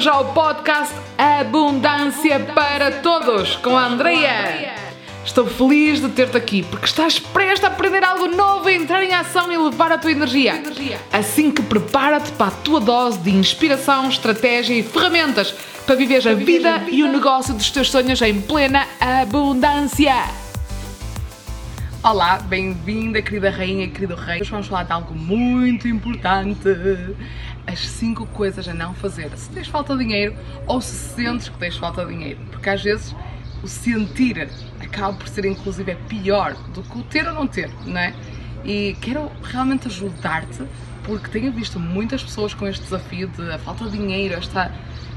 bem-vindos ao podcast Abundância para Todos com a Andrea. Estou feliz de ter-te aqui porque estás prestes a aprender algo novo, a entrar em ação e levar a tua energia. Assim que prepara-te para a tua dose de inspiração, estratégia e ferramentas para viveres a vida e o negócio dos teus sonhos em plena abundância. Olá, bem-vinda, querida rainha querido rei. Hoje vamos falar de algo muito importante. As 5 coisas a não fazer se tens falta de dinheiro ou se sentes que tens falta de dinheiro. Porque às vezes o sentir acaba por ser inclusive é pior do que o ter ou não ter, não é? E quero realmente ajudar-te porque tenho visto muitas pessoas com este desafio de a falta de dinheiro, esta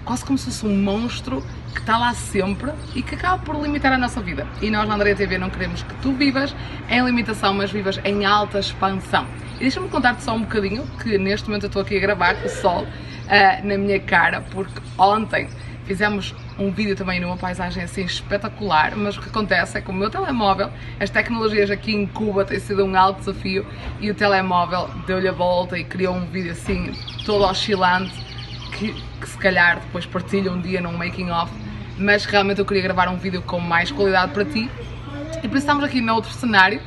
quase como se fosse um monstro que está lá sempre e que acaba por limitar a nossa vida. E nós na Andrea TV não queremos que tu vivas em limitação, mas vivas em alta expansão. E deixa-me contar-te só um bocadinho que neste momento eu estou aqui a gravar o sol uh, na minha cara, porque ontem fizemos um vídeo também numa paisagem assim espetacular, mas o que acontece é que o meu telemóvel, as tecnologias aqui em Cuba têm sido um alto desafio e o telemóvel deu-lhe a volta e criou um vídeo assim todo oscilante que, que se calhar depois partilho um dia num making of, mas realmente eu queria gravar um vídeo com mais qualidade para ti e estamos aqui noutro cenário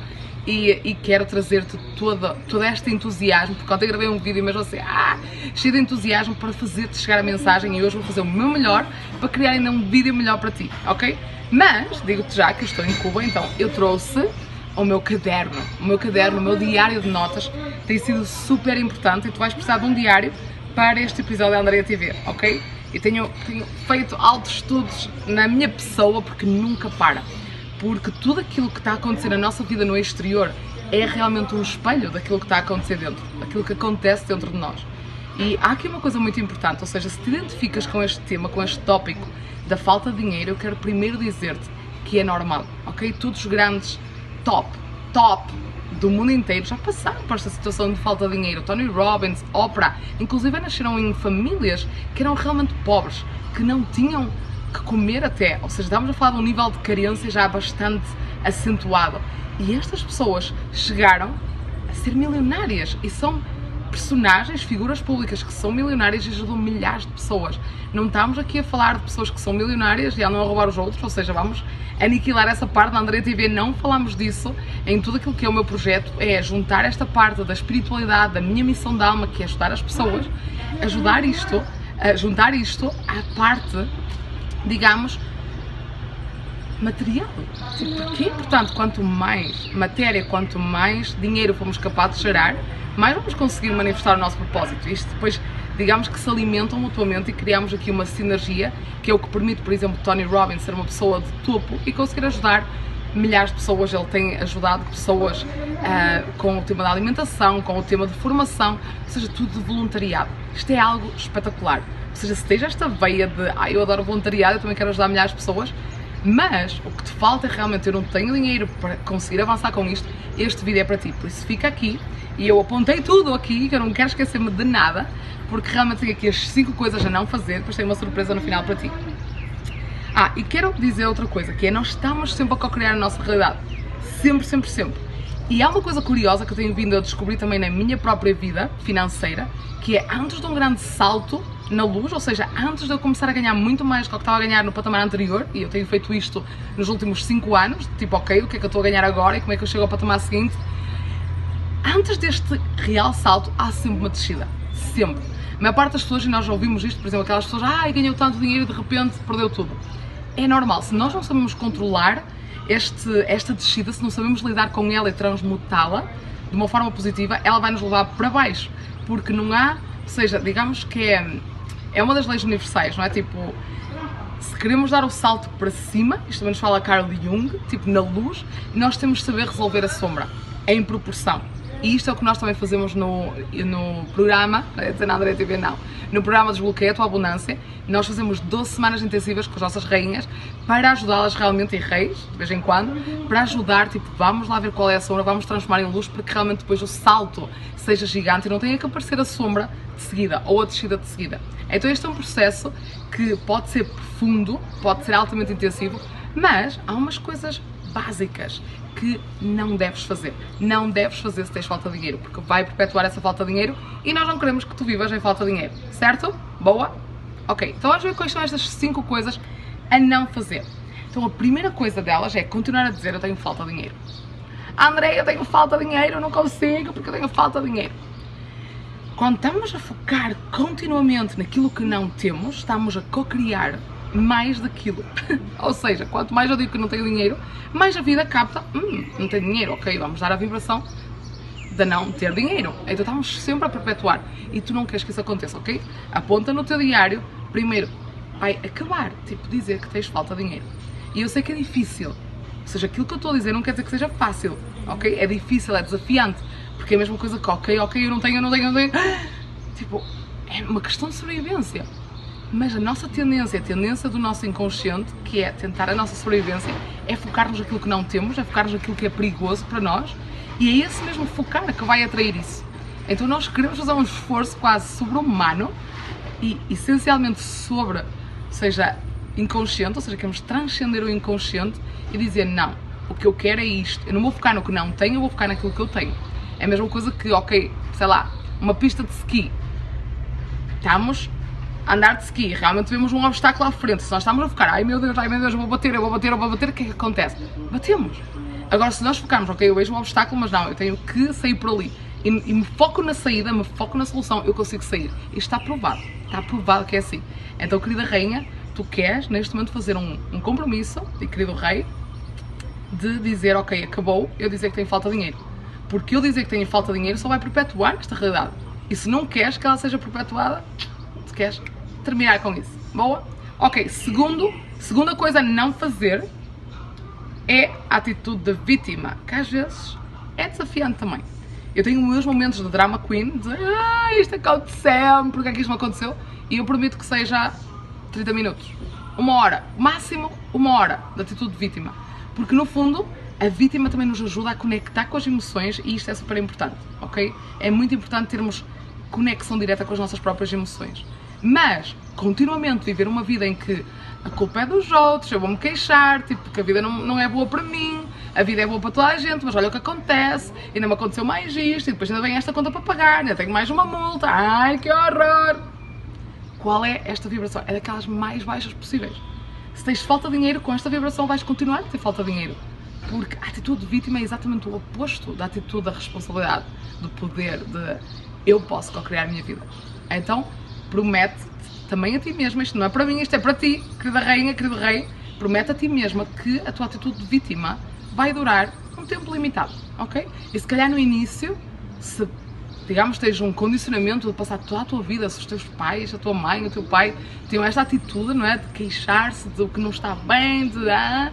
e, e, quero trazer-te todo, todo este entusiasmo, porque ontem gravei um vídeo, mas você, ah, cheio de entusiasmo para fazer-te chegar a mensagem e hoje vou fazer o meu melhor para criar ainda um vídeo melhor para ti, ok? Mas, digo-te já que estou em Cuba, então eu trouxe o meu caderno, o meu caderno, o meu diário de notas tem sido super importante e tu vais precisar de um diário para este episódio da Andrea TV, ok? E tenho, tenho feito altos estudos na minha pessoa porque nunca para porque tudo aquilo que está a acontecer na nossa vida no exterior é realmente um espelho daquilo que está a acontecer dentro, daquilo que acontece dentro de nós. E há aqui uma coisa muito importante, ou seja, se te identificas com este tema, com este tópico da falta de dinheiro, eu quero primeiro dizer-te que é normal, ok? Todos os grandes top, top do mundo inteiro já passaram por esta situação de falta de dinheiro. Tony Robbins, Oprah, inclusive nasceram em famílias que eram realmente pobres, que não tinham que comer até. Ou seja, estamos a falar de um nível de carência já bastante acentuado. E estas pessoas chegaram a ser milionárias e são personagens, figuras públicas que são milionárias e ajudam milhares de pessoas. Não estamos aqui a falar de pessoas que são milionárias e andam a roubar os outros, ou seja, vamos aniquilar essa parte da André TV. Não falamos disso em tudo aquilo que é o meu projeto, é juntar esta parte da espiritualidade, da minha missão de alma, que é ajudar as pessoas, ajudar isto, a juntar isto à parte digamos, material. Tipo, porque é importante, quanto mais matéria, quanto mais dinheiro fomos capazes de gerar, mais vamos conseguir manifestar o nosso propósito. Isto depois, digamos que se alimentam mutuamente e criamos aqui uma sinergia que é o que permite, por exemplo, Tony Robbins ser uma pessoa de topo e conseguir ajudar milhares de pessoas. Ele tem ajudado pessoas uh, com o tema da alimentação, com o tema de formação, ou seja, tudo de voluntariado. Isto é algo espetacular. Ou seja, se tens esta veia de ah, eu adoro voluntariado, eu também quero ajudar milhares de pessoas, mas o que te falta é realmente eu não tenho dinheiro para conseguir avançar com isto, este vídeo é para ti. Por isso fica aqui e eu apontei tudo aqui, que eu não quero esquecer-me de nada, porque realmente tenho aqui as 5 coisas a não fazer, depois tenho uma surpresa no final para ti. Ah, e quero dizer outra coisa, que é nós estamos sempre a co-criar a nossa realidade. Sempre, sempre, sempre. E há uma coisa curiosa que eu tenho vindo a descobrir também na minha própria vida financeira, que é antes de um grande salto na luz, ou seja, antes de eu começar a ganhar muito mais do que eu estava a ganhar no patamar anterior, e eu tenho feito isto nos últimos 5 anos, tipo, ok, o que é que eu estou a ganhar agora e como é que eu chego ao patamar seguinte, antes deste real salto há sempre uma descida, sempre. A maior parte das pessoas, e nós já ouvimos isto, por exemplo, aquelas pessoas, ah, ganhou tanto dinheiro e de repente perdeu tudo. É normal, se nós não sabemos controlar este, esta descida, se não sabemos lidar com ela e transmutá-la de uma forma positiva, ela vai nos levar para baixo, porque não há, ou seja, digamos que é é uma das leis universais, não é? Tipo, se queremos dar o salto para cima, isto também nos fala Carl Jung, tipo na luz, nós temos de saber resolver a sombra, em proporção. E isto é o que nós também fazemos no, no programa, não na André TV não, no programa Desbloqueia a Tua Abundância, nós fazemos 12 semanas intensivas com as nossas rainhas para ajudá-las realmente, e reis, de vez em quando, para ajudar, tipo, vamos lá ver qual é a sombra, vamos transformar em luz para que realmente depois o salto seja gigante e não tenha que aparecer a sombra de seguida ou a descida de seguida. Então este é um processo que pode ser profundo, pode ser altamente intensivo, mas há umas coisas básicas que não deves fazer. Não deves fazer se tens falta de dinheiro, porque vai perpetuar essa falta de dinheiro e nós não queremos que tu vivas em falta de dinheiro, certo? Boa? Ok, então vamos ver quais são estas 5 coisas a não fazer. Então a primeira coisa delas é continuar a dizer eu tenho falta de dinheiro. André, eu tenho falta de dinheiro, eu não consigo porque eu tenho falta de dinheiro. Quando estamos a focar continuamente naquilo que não temos, estamos a co-criar mais daquilo. Ou seja, quanto mais eu digo que não tenho dinheiro, mais a vida capta, hum, não tenho dinheiro, ok, vamos dar a vibração de não ter dinheiro. Então estamos sempre a perpetuar e tu não queres que isso aconteça, ok? Aponta no teu diário, primeiro, vai acabar, tipo, dizer que tens falta de dinheiro. E eu sei que é difícil, ou seja, aquilo que eu estou a dizer não quer dizer que seja fácil, ok? É difícil, é desafiante, porque é a mesma coisa que, ok, ok, eu não tenho, eu não tenho, eu não tenho. Tipo, é uma questão de sobrevivência. Mas a nossa tendência, a tendência do nosso inconsciente, que é tentar a nossa sobrevivência, é focar-nos naquilo que não temos, é focar-nos naquilo que é perigoso para nós, e é esse mesmo focar que vai atrair isso. Então nós queremos fazer um esforço quase sobre-humano e essencialmente sobre, seja inconsciente, ou seja, queremos transcender o inconsciente e dizer não, o que eu quero é isto. Eu não vou focar no que não tenho, eu vou focar naquilo que eu tenho. É a mesma coisa que, ok, sei lá, uma pista de ski. Estamos andar de ski, realmente vemos um obstáculo à frente. Se nós estamos a focar, ai meu Deus, ai meu Deus, eu vou bater, eu vou bater, eu vou bater, o que é que acontece? Batemos. Agora, se nós focarmos, ok, eu vejo um obstáculo, mas não, eu tenho que sair por ali. E, e me foco na saída, me foco na solução, eu consigo sair. Isto está provado. Está provado que é assim. Então, querida rainha, tu queres neste momento fazer um, um compromisso, e querido rei, de dizer, ok, acabou, eu dizer que tenho falta de dinheiro porque eu dizer que tenho falta de dinheiro só vai perpetuar esta realidade. E se não queres que ela seja perpetuada, tu queres terminar com isso. Boa? Ok, segundo, segunda coisa a não fazer é a atitude da vítima, que às vezes é desafiante também. Eu tenho meus momentos de drama queen, de ah, isto aconteceu, porque é que isto não aconteceu? E eu prometo que seja 30 minutos, uma hora, máximo uma hora de atitude de vítima. Porque no fundo a vítima também nos ajuda a conectar com as emoções e isto é super importante, ok? É muito importante termos conexão direta com as nossas próprias emoções. Mas, continuamente viver uma vida em que a culpa é dos outros, eu vou-me queixar, tipo, que a vida não, não é boa para mim, a vida é boa para toda a gente, mas olha o que acontece, ainda me aconteceu mais isto, e depois ainda vem esta conta para pagar, ainda tenho mais uma multa, ai que horror! Qual é esta vibração? É daquelas mais baixas possíveis. Se tens falta de dinheiro, com esta vibração vais continuar a ter falta de dinheiro. Porque a atitude de vítima é exatamente o oposto da atitude da responsabilidade, do poder, de eu posso co-criar a minha vida. Então, promete também a ti mesma, isto não é para mim, isto é para ti, querida rainha, querido rei, promete a ti mesma que a tua atitude de vítima vai durar um tempo limitado, ok? E se calhar no início, se digamos tens um condicionamento de passar toda a tua vida, se os teus pais, a tua mãe, o teu pai tinham esta atitude, não é? De queixar-se do que não está bem, de ah,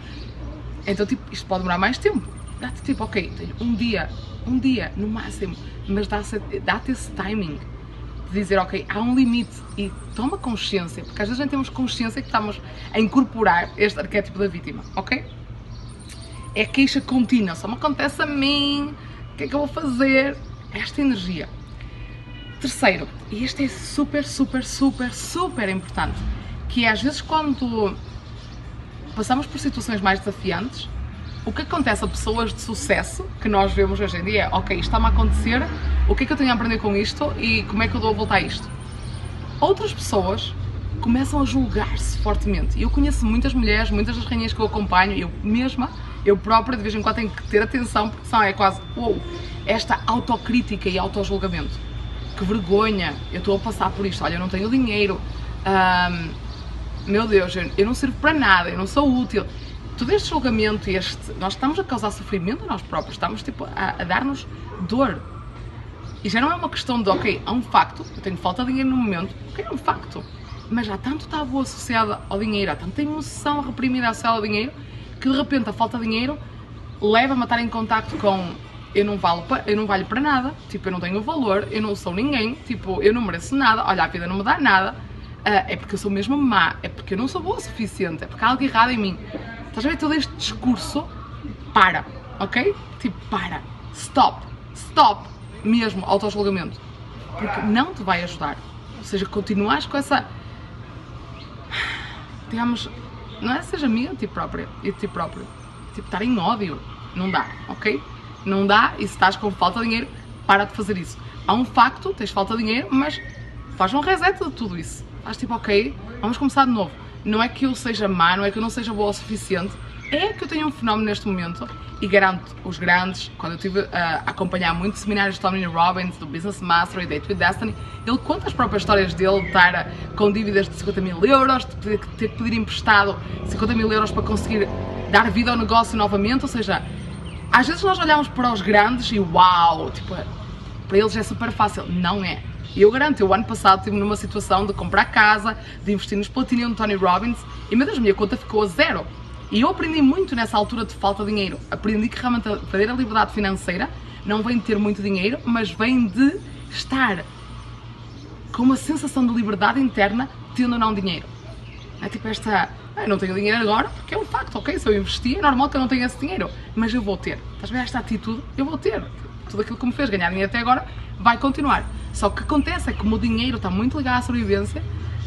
então, tipo, isto pode demorar mais tempo. Dá-te tipo, ok, um dia, um dia no máximo, mas dá-te dá esse timing dizer, ok, há um limite e toma consciência, porque às vezes não temos consciência que estamos a incorporar este arquétipo da vítima, ok? É queixa contínua, só me acontece a mim, o que é que eu vou fazer? Esta energia. Terceiro, e este é super, super, super, super importante, que é às vezes quando passamos por situações mais desafiantes, o que acontece a pessoas de sucesso que nós vemos hoje em dia é, ok, isto está-me a acontecer, o que é que eu tenho a aprender com isto e como é que eu dou a voltar a isto? Outras pessoas começam a julgar-se fortemente. Eu conheço muitas mulheres, muitas das rainhas que eu acompanho, eu mesma, eu própria, de vez em quando tenho que ter atenção, porque são é quase, uou, esta autocrítica e autojulgamento. Que vergonha, eu estou a passar por isto, olha, eu não tenho dinheiro, meu Deus, eu não sirvo para nada, eu não sou útil. Todo este julgamento, este, nós estamos a causar sofrimento a nós próprios, estamos tipo, a, a dar-nos dor. E já não é uma questão de, ok, há um facto, eu tenho falta de dinheiro no momento, ok, é um facto. Mas há tanto tabu associado ao dinheiro, há tanta emoção reprimida associada ao dinheiro, que de repente a falta de dinheiro leva-me a estar em contacto com eu não, valo, eu não valho para nada, tipo, eu não tenho valor, eu não sou ninguém, tipo, eu não mereço nada, olha, a vida não me dá nada, Uh, é porque eu sou mesmo má, é porque eu não sou boa o suficiente, é porque há algo errado em mim. Estás a ver todo este discurso? Para, ok? Tipo, para, stop, stop, mesmo, auto-julgamento. Porque não te vai ajudar. Ou seja, continuas com essa. Digamos, não é seja amiga de ti própria e ti próprio. Tipo, estar em ódio. Não dá, ok? Não dá e se estás com falta de dinheiro, para de fazer isso. Há um facto, tens falta de dinheiro, mas faz um reset de tudo isso Estás tipo, ok, vamos começar de novo. Não é que eu seja má, não é que eu não seja boa o suficiente, é que eu tenho um fenómeno neste momento e garanto os grandes, quando eu estive a acompanhar muitos seminários de Tony Robbins, do Business Mastery, Date with Destiny, ele conta as próprias histórias dele de estar com dívidas de 50 mil euros, de ter que pedir emprestado 50 mil euros para conseguir dar vida ao negócio novamente, ou seja, às vezes nós olhamos para os grandes e uau, tipo, para eles é super fácil. Não é. E eu garanto, eu ano passado estive numa situação de comprar casa, de investir nos Platinum do Tony Robbins e meu Deus, minha conta ficou a zero. E eu aprendi muito nessa altura de falta de dinheiro. Aprendi que realmente a verdadeira liberdade financeira não vem de ter muito dinheiro, mas vem de estar com uma sensação de liberdade interna tendo não dinheiro. É tipo esta, ah, eu não tenho dinheiro agora porque é um facto, ok? Se eu investir é normal que eu não tenha esse dinheiro, mas eu vou ter. Estás a ver esta atitude? Eu vou ter. Tudo aquilo que me fez ganhar dinheiro até agora vai continuar. Só que acontece é que como o dinheiro está muito ligado à sobrevivência,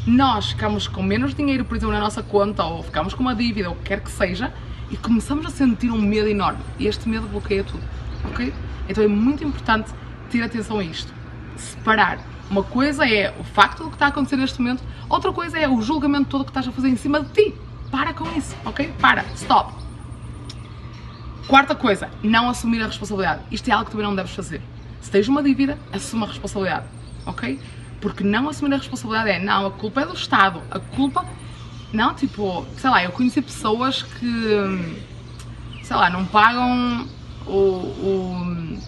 nós ficamos com menos dinheiro, por exemplo, na nossa conta, ou ficamos com uma dívida, ou o que quer que seja, e começamos a sentir um medo enorme. E este medo bloqueia tudo, ok? Então é muito importante ter atenção a isto. Separar. Uma coisa é o facto do que está a acontecer neste momento, outra coisa é o julgamento todo que estás a fazer em cima de ti. Para com isso, ok? Para, stop. Quarta coisa, não assumir a responsabilidade. Isto é algo que também não deves fazer. Se tens uma dívida, assuma a responsabilidade, ok? Porque não assumir a responsabilidade é, não, a culpa é do Estado, a culpa. Não, tipo, sei lá, eu conheci pessoas que, sei lá, não pagam o, o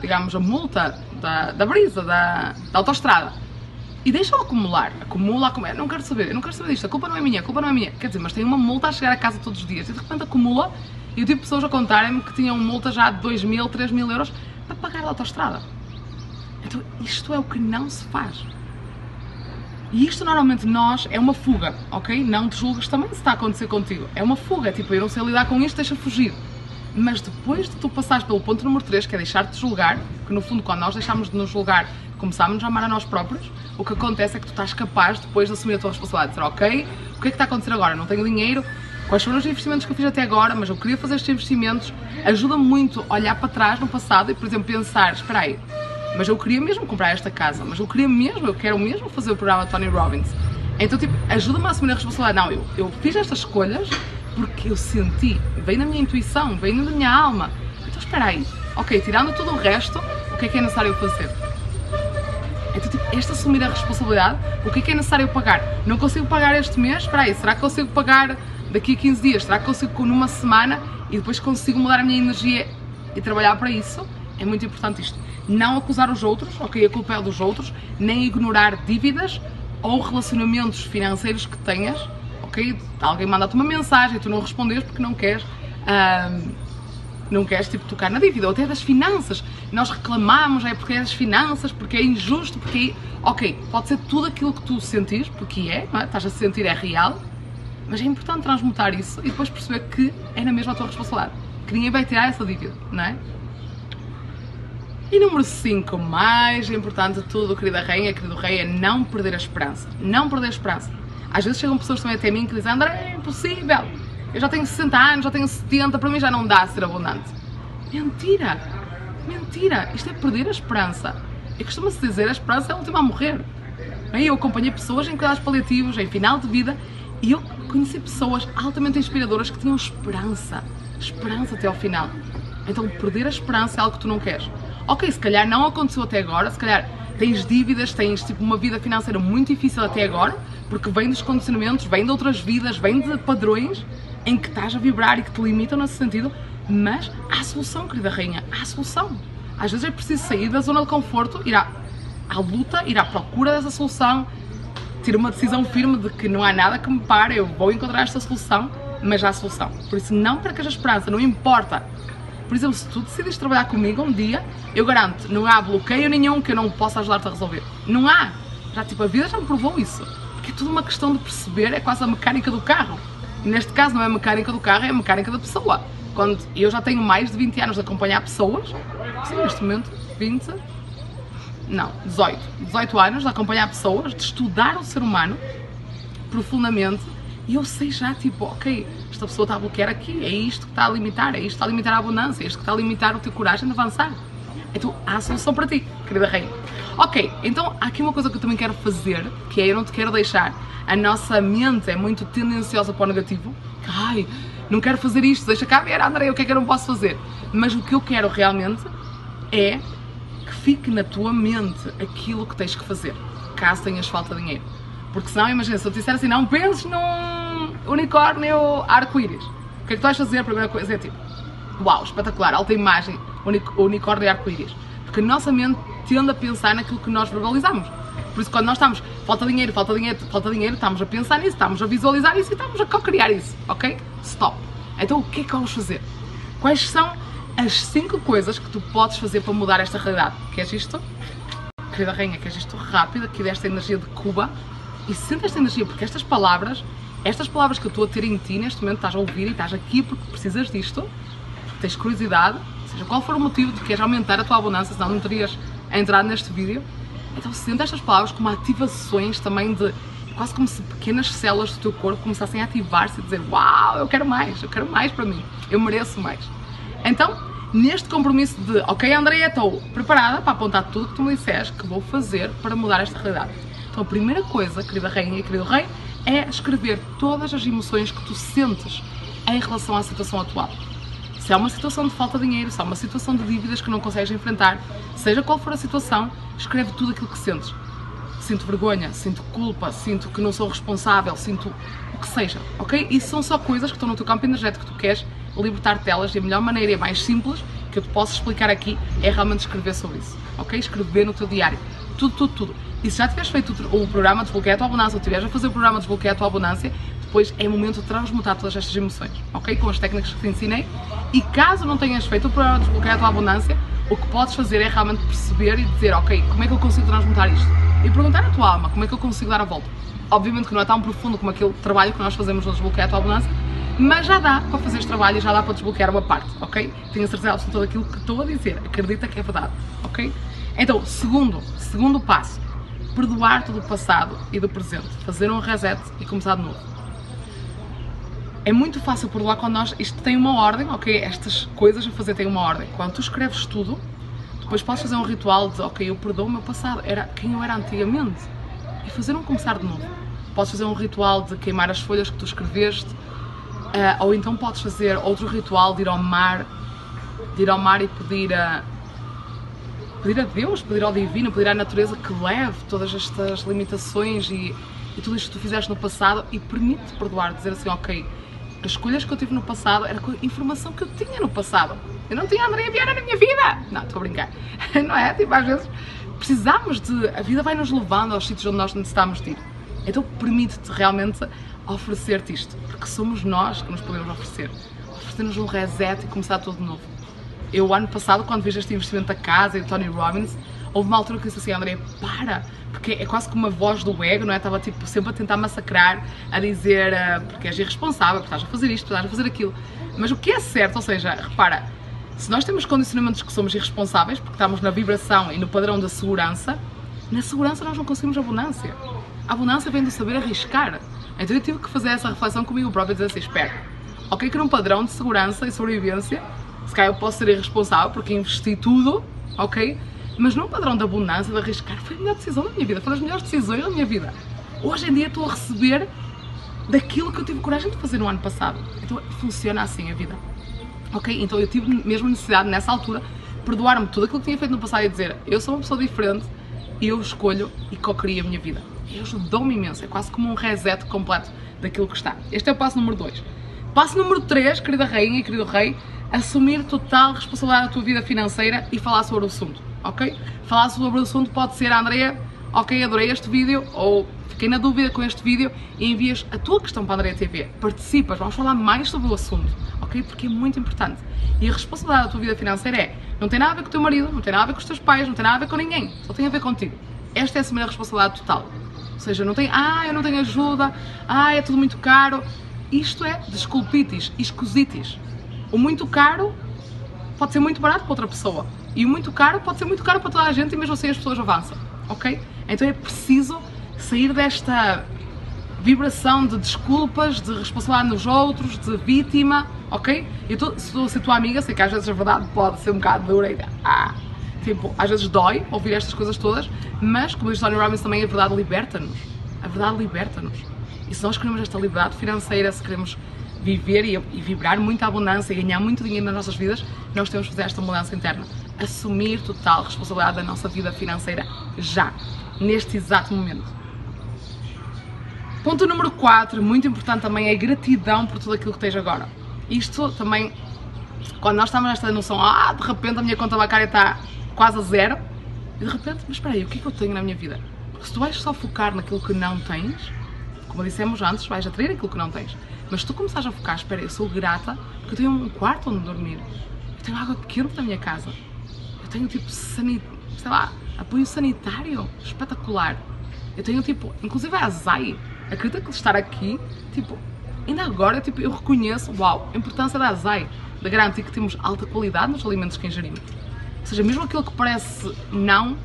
digamos, a multa da, da brisa, da, da autostrada. E deixam acumular, acumula, acumula. Não quero saber, eu não quero saber disto, a culpa não é minha, a culpa não é minha. Quer dizer, mas tem uma multa a chegar a casa todos os dias e de repente acumula. E eu tive pessoas a contarem-me que tinham multa já de 2 mil, 3 mil euros para pagar a autostrada. Então isto é o que não se faz. E isto normalmente nós é uma fuga, ok? Não te julgas também se está a acontecer contigo. É uma fuga, tipo, eu não sei lidar com isto, deixa fugir. Mas depois de tu passares pelo ponto número 3, que é deixar de julgar, que no fundo quando nós deixamos de nos julgar, começamos a amar a nós próprios, o que acontece é que tu estás capaz depois de assumir a tua responsabilidade, de dizer, ok, o que é que está a acontecer agora? Não tenho dinheiro, quais foram os investimentos que eu fiz até agora, mas eu queria fazer estes investimentos, ajuda muito a olhar para trás no passado e, por exemplo, pensar, espera aí, mas eu queria mesmo comprar esta casa, mas eu queria mesmo, eu quero mesmo fazer o programa Tony Robbins. Então, tipo, ajuda-me a assumir a responsabilidade. Não, eu, eu fiz estas escolhas porque eu senti, vem da minha intuição, vem da minha alma. Então, espera aí, ok, tirando tudo o resto, o que é que é necessário fazer? Então, tipo, este assumir a responsabilidade, o que é que é necessário pagar? Não consigo pagar este mês? Espera aí, será que consigo pagar daqui a 15 dias? Será que consigo numa semana? E depois consigo mudar a minha energia e trabalhar para isso? É muito importante isto. Não acusar os outros, ok, a culpa é dos outros, nem ignorar dívidas ou relacionamentos financeiros que tenhas, ok? Alguém manda-te uma mensagem e tu não respondes porque não queres. não queres tipo tocar na dívida, ou até das finanças. Nós reclamamos, é porque é das finanças, porque é injusto, porque é... Ok, pode ser tudo aquilo que tu sentires, porque é, é? estás a sentir, é real, mas é importante transmutar isso e depois perceber que é na mesma a tua responsabilidade, que ninguém vai tirar essa dívida, não é? E número 5, mais importante de tudo, querida rainha, querido rei, é não perder a esperança. Não perder a esperança. Às vezes chegam pessoas também até mim que dizem, André, é impossível. Eu já tenho 60 anos, já tenho 70, para mim já não dá a ser abundante. Mentira! Mentira! Isto é perder a esperança. E costuma-se dizer, a esperança é a última a morrer. Eu acompanhei pessoas em cuidados paliativos, em final de vida, e eu conheci pessoas altamente inspiradoras que tinham esperança. Esperança até ao final. Então, perder a esperança é algo que tu não queres ok, se calhar não aconteceu até agora, se calhar tens dívidas, tens tipo uma vida financeira muito difícil até agora, porque vem dos condicionamentos, vem de outras vidas, vem de padrões em que estás a vibrar e que te limitam nesse sentido, mas há solução, querida rainha, há solução. Às vezes é preciso sair da zona de conforto, ir à, à luta, ir à procura dessa solução, ter uma decisão firme de que não há nada que me pare, eu vou encontrar esta solução, mas há solução. Por isso não percas a esperança, não importa por exemplo, se tu decides trabalhar comigo um dia, eu garanto, não há bloqueio nenhum que eu não possa ajudar-te a resolver. Não há. Já, tipo, a vida já me provou isso. Porque é tudo uma questão de perceber, é quase a mecânica do carro. E neste caso não é a mecânica do carro, é a mecânica da pessoa. Quando eu já tenho mais de 20 anos de acompanhar pessoas, sim, neste momento, 20, não, 18, 18 anos de acompanhar pessoas, de estudar o ser humano profundamente e eu sei já, tipo, ok, esta pessoa está a bloquear aqui, é isto que está a limitar, é isto que está a limitar a abundância, é isto que está a limitar o teu coragem de avançar. Então há a solução para ti, querida rainha. Ok, então há aqui uma coisa que eu também quero fazer, que é eu não te quero deixar. A nossa mente é muito tendenciosa para o negativo. Ai, não quero fazer isto, deixa cá ver, André, o que é que eu não posso fazer? Mas o que eu quero realmente é fique na tua mente aquilo que tens que fazer, caso tenhas falta de dinheiro. Porque senão, imagina, se eu te disser assim, não penses num unicórnio arco-íris, o que é que tu vais fazer? A primeira coisa é tipo, uau, espetacular, alta imagem, unicórnio e arco-íris. Porque a nossa mente tende a pensar naquilo que nós verbalizamos. Por isso, quando nós estamos, falta dinheiro, falta dinheiro, falta dinheiro, estamos a pensar nisso, estamos a visualizar isso e estamos a co-criar isso, ok? Stop. Então, o que é que vamos fazer? Quais são as 5 coisas que tu podes fazer para mudar esta realidade? Queres isto? Querida Rainha, queres isto rápido, aqui desta energia de Cuba? E sente esta energia, porque estas palavras, estas palavras que eu estou a ter em ti neste momento, estás a ouvir e estás aqui porque precisas disto, tens curiosidade, seja qual for o motivo de queres aumentar a tua abundância, senão não terias entrado neste vídeo. Então sente estas palavras como ativações também de quase como se pequenas células do teu corpo começassem a ativar-se e dizer uau, eu quero mais, eu quero mais para mim, eu mereço mais. Então, neste compromisso de ok Andréia, estou preparada para apontar tudo que tu me disseste que vou fazer para mudar esta realidade. Então a primeira coisa, querida rainha e querido rei, é escrever todas as emoções que tu sentes em relação à situação atual. Se há uma situação de falta de dinheiro, se há uma situação de dívidas que não consegues enfrentar, seja qual for a situação, escreve tudo aquilo que sentes. Sinto vergonha, sinto culpa, sinto que não sou responsável, sinto o que seja, ok? Isso são só coisas que estão no teu campo energético que tu queres libertar delas e a melhor maneira e mais simples que eu te posso explicar aqui é realmente escrever sobre isso, ok? Escrever no teu diário, tudo, tudo, tudo. E se já tiveres feito o programa Desbloqueia a tua abundância ou tiveres a fazer o programa Desbloqueia a tua abundância, depois é momento de transmutar todas estas emoções, ok? Com as técnicas que te ensinei. E caso não tenhas feito o programa Desbloqueia a tua abundância, o que podes fazer é realmente perceber e dizer, ok, como é que eu consigo transmutar isto? E perguntar à tua alma, como é que eu consigo dar a volta? Obviamente que não é tão profundo como aquele trabalho que nós fazemos no Desbloqueia a tua abundância, mas já dá para fazer este trabalho e já dá para desbloquear uma parte, ok? Tenho certeza absoluta daquilo que estou a dizer, acredita que é verdade, ok? Então, segundo, segundo passo, perdoar todo o passado e do presente, fazer um reset e começar de novo. É muito fácil perdoar quando nós, isto tem uma ordem, ok? Estas coisas a fazer têm uma ordem. Quando tu escreves tudo, depois podes fazer um ritual de, ok, eu perdoo o meu passado, era quem eu era antigamente, e fazer um começar de novo. Podes fazer um ritual de queimar as folhas que tu escreveste, Uh, ou então podes fazer outro ritual de ir ao mar, de ir ao mar e pedir a, pedir a Deus, pedir ao Divino, pedir à natureza que leve todas estas limitações e, e tudo isto que tu fizeste no passado e permite perdoar, dizer assim, ok, as escolhas que eu tive no passado era informação que eu tinha no passado. Eu não tinha Andréia Vieira na minha vida! Não, estou a brincar. Não é? Tipo, às vezes precisamos de. A vida vai nos levando aos sítios onde nós necessitamos de ir. Então permite-te realmente oferecer-te isto, porque somos nós que nos podemos oferecer. Oferecer-nos um reset e começar tudo de novo. Eu, ano passado, quando fiz este investimento da casa e do Tony Robbins, houve uma altura que eu disse assim, André, para, porque é quase como uma voz do ego, não é? Estava tipo sempre a tentar massacrar, a dizer, uh, porque és irresponsável, porque estás a fazer isto, porque estás a fazer aquilo. Mas o que é certo, ou seja, repara, se nós temos condicionamentos que somos irresponsáveis, porque estamos na vibração e no padrão da segurança, na segurança nós não conseguimos abundância. A abundância vem do saber arriscar. Então eu tive que fazer essa reflexão comigo próprio e dizer assim, espera, ok que num padrão de segurança e sobrevivência, se calhar eu posso ser irresponsável porque investi tudo, ok? Mas num padrão de abundância, de arriscar, foi a melhor decisão da minha vida, foi das melhores decisões da minha vida. Hoje em dia estou a receber daquilo que eu tive coragem de fazer no ano passado. Então funciona assim a vida. Ok? Então eu tive mesmo necessidade nessa altura perdoar-me tudo aquilo que tinha feito no passado e dizer eu sou uma pessoa diferente, eu escolho e co-crio a minha vida e ajudou-me imenso. É quase como um reset completo daquilo que está. Este é o passo número 2. Passo número 3, querida rainha e querido rei, assumir total responsabilidade da tua vida financeira e falar sobre o assunto, ok? Falar sobre o assunto pode ser, Andrea, ok, adorei este vídeo, ou fiquei na dúvida com este vídeo e envias a tua questão para a Andrea TV. Participas, vamos falar mais sobre o assunto, ok? Porque é muito importante. E a responsabilidade da tua vida financeira é, não tem nada a ver com o teu marido, não tem nada a ver com os teus pais, não tem nada a ver com ninguém, só tem a ver contigo. Esta é a responsabilidade total. Ou seja, não tem, ah, eu não tenho ajuda, ah, é tudo muito caro. Isto é desculpitis, escusitis. O muito caro pode ser muito barato para outra pessoa. E o muito caro pode ser muito caro para toda a gente e mesmo assim as pessoas avançam. Ok? Então é preciso sair desta vibração de desculpas, de responsabilidade nos outros, de vítima, ok? Eu tô, se estou a ser tua amiga, sei que às vezes a verdade pode ser um bocado dura e ah, tipo, às vezes dói ouvir estas coisas todas, mas, como diz Tony Robbins também, a verdade liberta-nos. A verdade liberta-nos. E se nós queremos esta liberdade financeira, se queremos viver e, e, vibrar muita abundância e ganhar muito dinheiro nas nossas vidas, nós temos que fazer esta mudança interna. Assumir total responsabilidade da nossa vida financeira já, neste exato momento. Ponto número 4, muito importante também, é gratidão por tudo aquilo que tens agora. Isto também, quando nós estamos nesta noção, ah, de repente a minha conta bancária está quase a zero, e de repente, mas espera aí, o que é que eu tenho na minha vida? Porque se tu vais só focar naquilo que não tens, como dissemos antes, vais atrair aquilo que não tens. Mas se tu começares a focar, espera, eu sou grata porque eu tenho um quarto onde dormir, eu tenho água quente na minha casa, eu tenho tipo, sanit... sei lá, apoio sanitário espetacular, eu tenho tipo, inclusive a Zai, acredita que estar aqui, tipo, ainda agora tipo, eu reconheço, uau, a importância da Azai, de garantir que temos alta qualidade nos alimentos que ingerimos. Ou seja, mesmo aquilo que parece não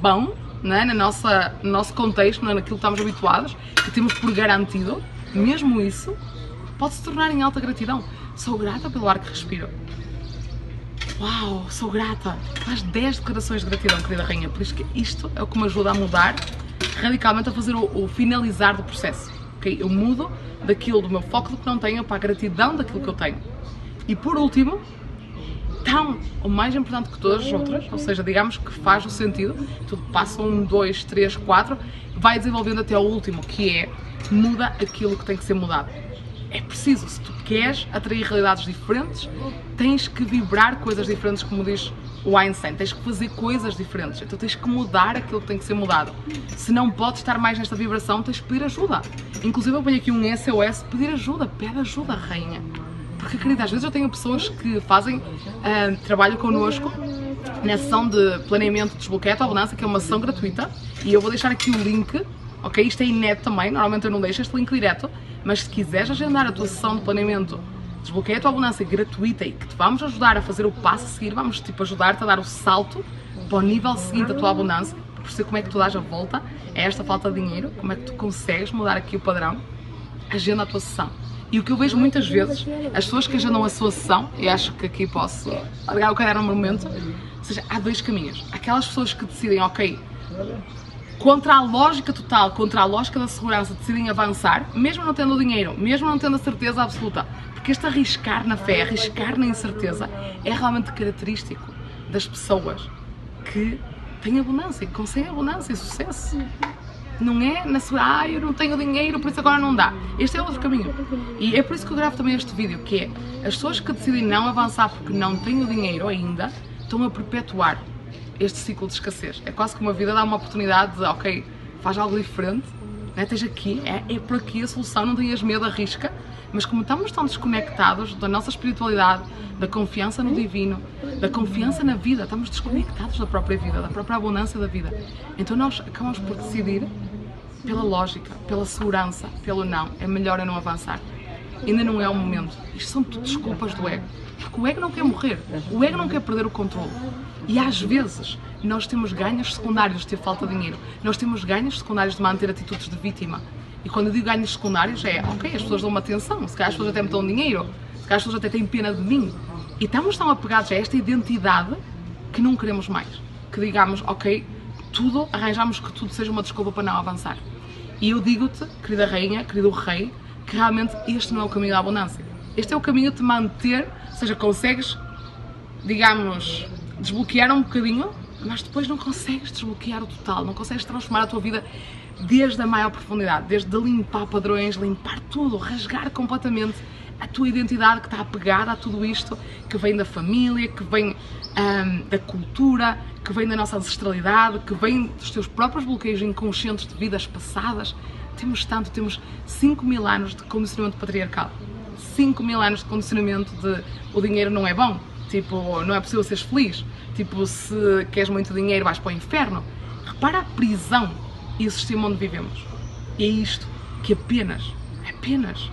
bom, né, na nossa, no nosso contexto, não é, naquilo que estamos habituados, que temos por garantido, mesmo isso pode se tornar em alta gratidão. Sou grata pelo ar que respiro. Uau, sou grata. Faz 10 declarações de gratidão, querida rainha. Por isso que isto é o que me ajuda a mudar radicalmente a fazer o, o finalizar do processo. Okay? Eu mudo daquilo, do meu foco do que não tenho para a gratidão daquilo que eu tenho. E por último, tão o mais importante que todas as outras, ou seja, digamos que faz o sentido, tudo passa um, dois, três, quatro, vai desenvolvendo até o último, que é muda aquilo que tem que ser mudado. É preciso, se tu queres atrair realidades diferentes, tens que vibrar coisas diferentes, como diz o Einstein, tens que fazer coisas diferentes, então tens que mudar aquilo que tem que ser mudado. Se não podes estar mais nesta vibração, tens que pedir ajuda. Inclusive eu ponho aqui um SOS, pedir ajuda, pede ajuda, rainha. Porque, às vezes eu tenho pessoas que fazem uh, trabalho connosco na sessão de planeamento de desbloqueio à abundância, que é uma sessão gratuita, e eu vou deixar aqui o link, ok? Isto é inédito também, normalmente eu não deixo este link direto, mas se quiseres agendar a tua sessão de planeamento Desbloqueia a tua abundância gratuita e que te vamos ajudar a fazer o passo a seguir, vamos tipo ajudar-te a dar o salto para o nível seguinte da tua abundância, para perceber como é que tu dás a volta a esta falta de dinheiro, como é que tu consegues mudar aqui o padrão, agenda a tua sessão. E o que eu vejo muitas vezes, as pessoas que a sua sessão, e acho que aqui posso largar o caderno no momento, ou seja, há dois caminhos. Aquelas pessoas que decidem, ok, contra a lógica total, contra a lógica da segurança, decidem avançar, mesmo não tendo dinheiro, mesmo não tendo a certeza absoluta, porque este arriscar na fé, arriscar na incerteza, é realmente característico das pessoas que têm abundância, que conseguem abundância e sucesso. Não é na sua, ah, eu não tenho dinheiro, por isso agora não dá. Este é outro caminho. E é por isso que eu gravo também este vídeo, que é as pessoas que decidem não avançar porque não têm o dinheiro ainda, estão a perpetuar este ciclo de escassez. É quase que uma vida dá uma oportunidade de, ok, faz algo diferente, né? aqui, é, é por aqui a solução, não tenhas medo, arrisca, mas como estamos tão desconectados da nossa espiritualidade, da confiança no divino, da confiança na vida, estamos desconectados da própria vida, da própria abundância da vida. Então nós acabamos por decidir pela lógica, pela segurança, pelo não. É melhor eu não avançar. Ainda não é o momento. Isto são tudo desculpas do ego. Porque o ego não quer morrer. O ego não quer perder o controle. E às vezes nós temos ganhos secundários de ter falta de dinheiro. Nós temos ganhos secundários de manter atitudes de vítima. E quando eu digo ganhos secundários, é ok, as pessoas dão uma atenção, se calhar as pessoas até me dão dinheiro, se calhar as pessoas até têm pena de mim. E estamos tão apegados a esta identidade que não queremos mais. Que digamos, ok, tudo, arranjamos que tudo seja uma desculpa para não avançar. E eu digo-te, querida rainha, querido rei, que realmente este não é o caminho da abundância. Este é o caminho de te manter, ou seja, consegues, digamos, desbloquear um bocadinho, mas depois não consegues desbloquear o total, não consegues transformar a tua vida desde a maior profundidade, desde limpar padrões, limpar tudo, rasgar completamente a tua identidade que está apegada a tudo isto, que vem da família, que vem da cultura, que vem da nossa ancestralidade, que vem dos teus próprios bloqueios inconscientes de vidas passadas. Temos tanto, temos 5 mil anos de condicionamento patriarcal. 5 mil anos de condicionamento de o dinheiro não é bom, tipo, não é possível seres feliz, tipo, se queres muito dinheiro vais para o inferno. Repara a prisão e o sistema onde vivemos. E é isto que apenas, apenas,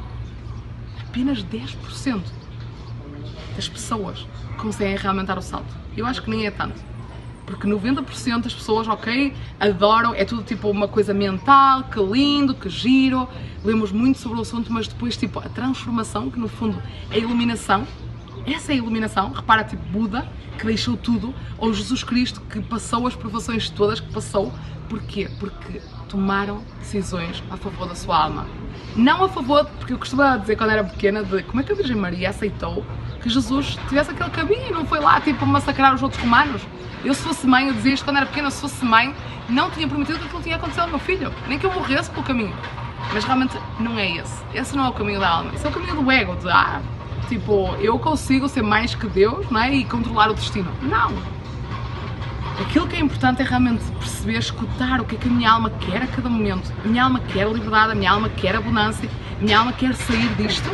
apenas 10% das pessoas conseguem realmente dar o salto. Eu acho que nem é tanto. Porque 90% das pessoas, ok, adoram, é tudo tipo uma coisa mental, que lindo, que giro, lemos muito sobre o assunto, mas depois, tipo, a transformação, que no fundo é a iluminação, Essa é a iluminação. Repara, tipo Buda, que deixou tudo, ou Jesus Cristo, que passou as provações todas que passou. Porquê? Porque tomaram decisões a favor da sua alma. Não a favor, porque eu costumava dizer quando era pequena, de como é que a Virgem Maria aceitou que Jesus tivesse aquele caminho e não foi lá, tipo, massacrar os outros romanos. Eu, se fosse mãe, eu dizia isto quando era pequena, se fosse mãe, não tinha prometido que aquilo tinha acontecido ao meu filho, nem que eu morresse pelo caminho. Mas realmente não é esse. Esse não é o caminho da alma. Esse é o caminho do ego, de ah, tipo, eu consigo ser mais que Deus, não é? E controlar o destino. Não. Aquilo que é importante é realmente perceber, escutar o que é que a minha alma quer a cada momento. A minha alma quer liberdade, a minha alma quer abundância, a minha alma quer sair disto,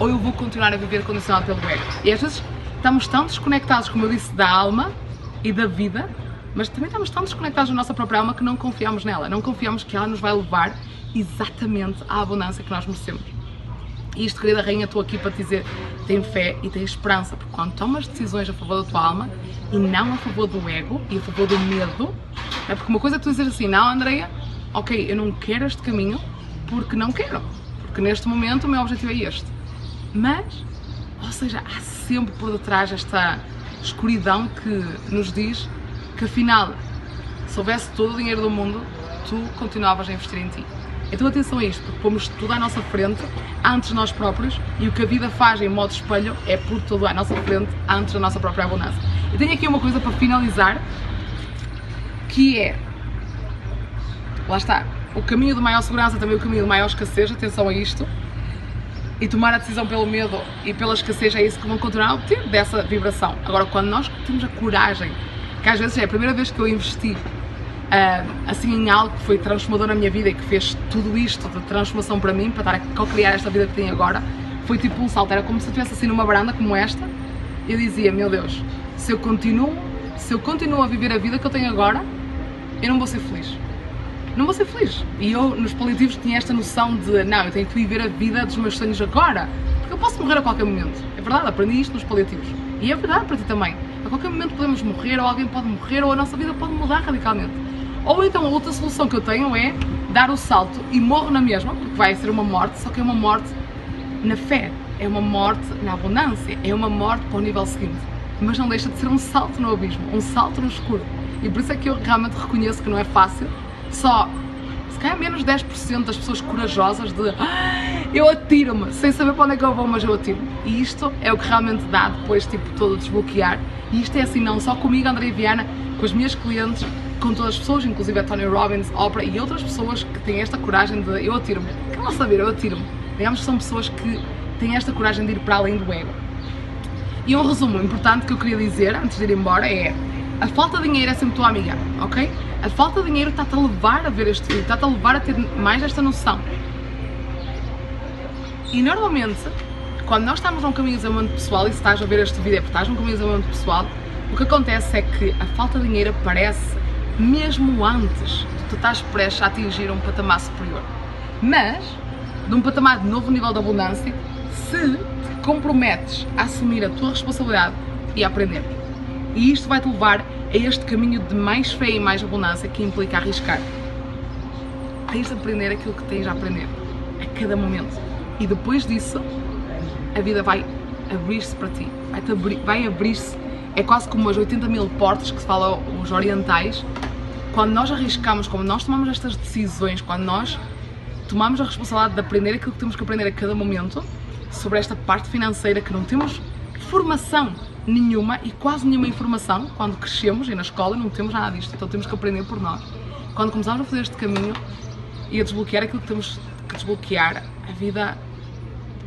ou eu vou continuar a viver condicionado pelo ego. E às vezes estamos tão desconectados, como eu disse, da alma e da vida, mas também estamos tão desconectados da nossa própria alma que não confiamos nela, não confiamos que ela nos vai levar exatamente à abundância que nós merecemos. Isto, querida rainha, estou aqui para te dizer: tem fé e tem esperança, porque quando tomas decisões a favor da tua alma e não a favor do ego e a favor do medo, é porque uma coisa é tu dizer assim: não, Andreia, ok, eu não quero este caminho porque não quero, porque neste momento o meu objetivo é este. Mas, ou seja, há sempre por detrás esta escuridão que nos diz que afinal, se houvesse todo o dinheiro do mundo, tu continuavas a investir em ti. Então atenção a isto, porque pomos tudo à nossa frente, antes nós próprios, e o que a vida faz em modo espelho é por tudo à nossa frente, antes da nossa própria abundância. E tenho aqui uma coisa para finalizar, que é, lá está, o caminho de maior segurança também o caminho de maior escassez, atenção a isto, e tomar a decisão pelo medo e pela escassez é isso que vão continuar a obter dessa vibração. Agora, quando nós temos a coragem, que às vezes é a primeira vez que eu investi assim em algo que foi transformador na minha vida e que fez tudo isto de transformação para mim, para estar a co-criar esta vida que tenho agora, foi tipo um salto. Era como se eu estivesse assim numa varanda como esta. Eu dizia, meu Deus, se eu continuo, se eu continuo a viver a vida que eu tenho agora, eu não vou ser feliz. Não vou ser feliz. E eu, nos paliativos, tinha esta noção de, não, eu tenho que viver a vida dos meus sonhos agora. Porque eu posso morrer a qualquer momento. É verdade, aprendi isto nos paliativos. E é verdade para ti também. A qualquer momento podemos morrer, ou alguém pode morrer, ou a nossa vida pode mudar radicalmente. Ou então a outra solução que eu tenho é dar o salto e morro na mesma, porque vai ser uma morte, só que é uma morte na fé, é uma morte na abundância, é uma morte para o nível seguinte. Mas não deixa de ser um salto no abismo, um salto no escuro. E por isso é que eu realmente reconheço que não é fácil, só calhar menos 10% das pessoas corajosas de eu atiro-me, sem saber para onde é que eu vou, mas eu atiro-me. E isto é o que realmente dá depois, tipo, todo desbloquear. E isto é assim, não só comigo, André Viana, com as minhas clientes, com todas as pessoas, inclusive a Tony Robbins, Oprah e outras pessoas que têm esta coragem de eu atiro-me. Quer não saber, eu atiro-me. Digamos que são pessoas que têm esta coragem de ir para além do ego. E um resumo importante que eu queria dizer antes de ir embora é a falta de dinheiro é sempre tua amiga, ok? A falta de dinheiro está-te a levar a ver este vídeo, está-te a levar a ter mais esta noção. E normalmente, quando nós estamos num caminho de desenvolvimento pessoal, e se estás a ver este vídeo é porque estás num caminho de desenvolvimento pessoal, o que acontece é que a falta de dinheiro aparece mesmo antes de tu estás prestes a atingir um patamar superior. Mas, de um patamar de novo nível de abundância, se te comprometes a assumir a tua responsabilidade e a aprender. E isto vai-te levar a este caminho de mais fé e mais abundância que implica arriscar. Tens de aprender aquilo que tens a aprender a cada momento. E depois disso, a vida vai abrir-se para ti. Vai, abrir, vai abrir-se. É quase como as 80 mil portas que se fala os orientais. Quando nós arriscamos, quando nós tomamos estas decisões, quando nós tomamos a responsabilidade de aprender aquilo que temos que aprender a cada momento, sobre esta parte financeira que não temos formação nenhuma e quase nenhuma informação quando crescemos e na escola não temos nada disto, então temos que aprender por nós. Quando começamos a fazer este caminho e a desbloquear aquilo que temos que desbloquear, a vida,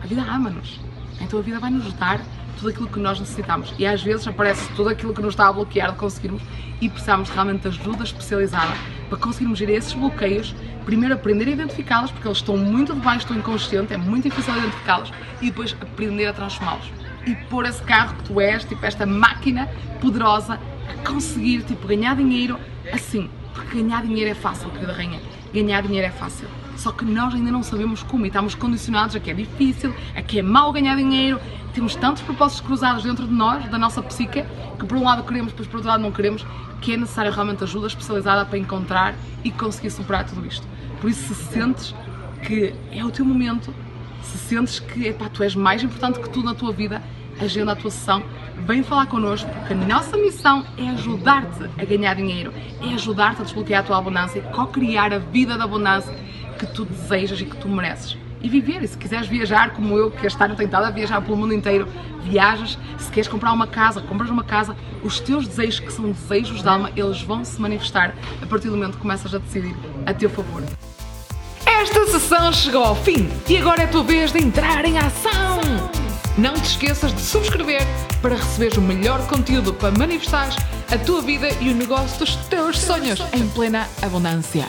a vida ama-nos. Então a vida vai nos dar tudo aquilo que nós necessitamos. E às vezes aparece tudo aquilo que nos está a bloquear de conseguirmos e precisamos realmente de ajuda especializada para conseguirmos gerir esses bloqueios. Primeiro aprender a identificá-los, porque eles estão muito debaixo do inconsciente, é muito difícil identificá-los, e depois aprender a transformá-los e pôr esse carro que tu és, tipo esta máquina poderosa, a conseguir tipo, ganhar dinheiro assim. Porque ganhar dinheiro é fácil, querida rainha. Ganhar dinheiro é fácil. Só que nós ainda não sabemos como e estamos condicionados a que é difícil, a que é mau ganhar dinheiro. Temos tantos propósitos cruzados dentro de nós, da nossa psique, que por um lado queremos, depois por outro lado não queremos, que é necessário realmente ajuda especializada para encontrar e conseguir superar tudo isto. Por isso, se sentes que é o teu momento, se sentes que epá, tu és mais importante que tudo na tua vida, agenda a tua sessão, vem falar connosco, porque a nossa missão é ajudar-te a ganhar dinheiro, é ajudar-te a desbloquear a tua abundância, co-criar a vida da abundância que tu desejas e que tu mereces e viver. E se quiseres viajar, como eu, que este ano tenho estado a viajar pelo mundo inteiro, viajas. Se queres comprar uma casa, compras uma casa. Os teus desejos, que são desejos de alma, eles vão se manifestar a partir do momento que começas a decidir a teu favor. Esta sessão chegou ao fim e agora é a tua vez de entrar em ação! Não te esqueças de subscrever para receberes o melhor conteúdo para manifestares a tua vida e o negócio dos teus sonhos em plena abundância.